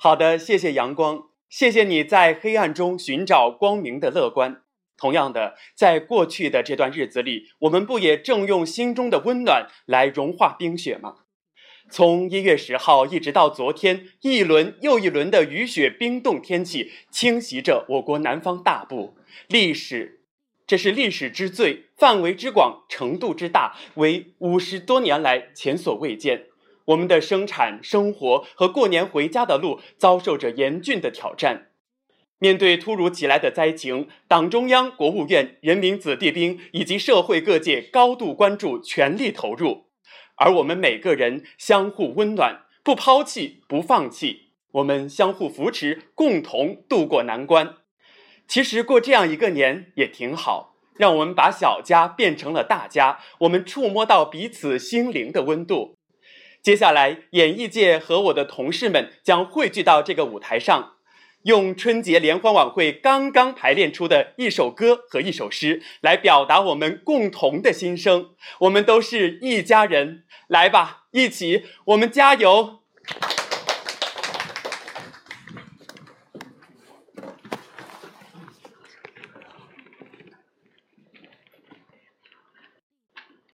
好的，谢谢阳光，谢谢你在黑暗中寻找光明的乐观。同样的，在过去的这段日子里，我们不也正用心中的温暖来融化冰雪吗？从一月十号一直到昨天，一轮又一轮的雨雪冰冻天气侵袭着我国南方大部。历史，这是历史之最，范围之广，程度之大，为五十多年来前所未见。我们的生产、生活和过年回家的路遭受着严峻的挑战。面对突如其来的灾情，党中央、国务院、人民子弟兵以及社会各界高度关注，全力投入。而我们每个人相互温暖，不抛弃，不放弃，我们相互扶持，共同度过难关。其实过这样一个年也挺好，让我们把小家变成了大家，我们触摸到彼此心灵的温度。接下来，演艺界和我的同事们将汇聚到这个舞台上。用春节联欢晚会刚刚排练出的一首歌和一首诗来表达我们共同的心声。我们都是一家人，来吧，一起，我们加油！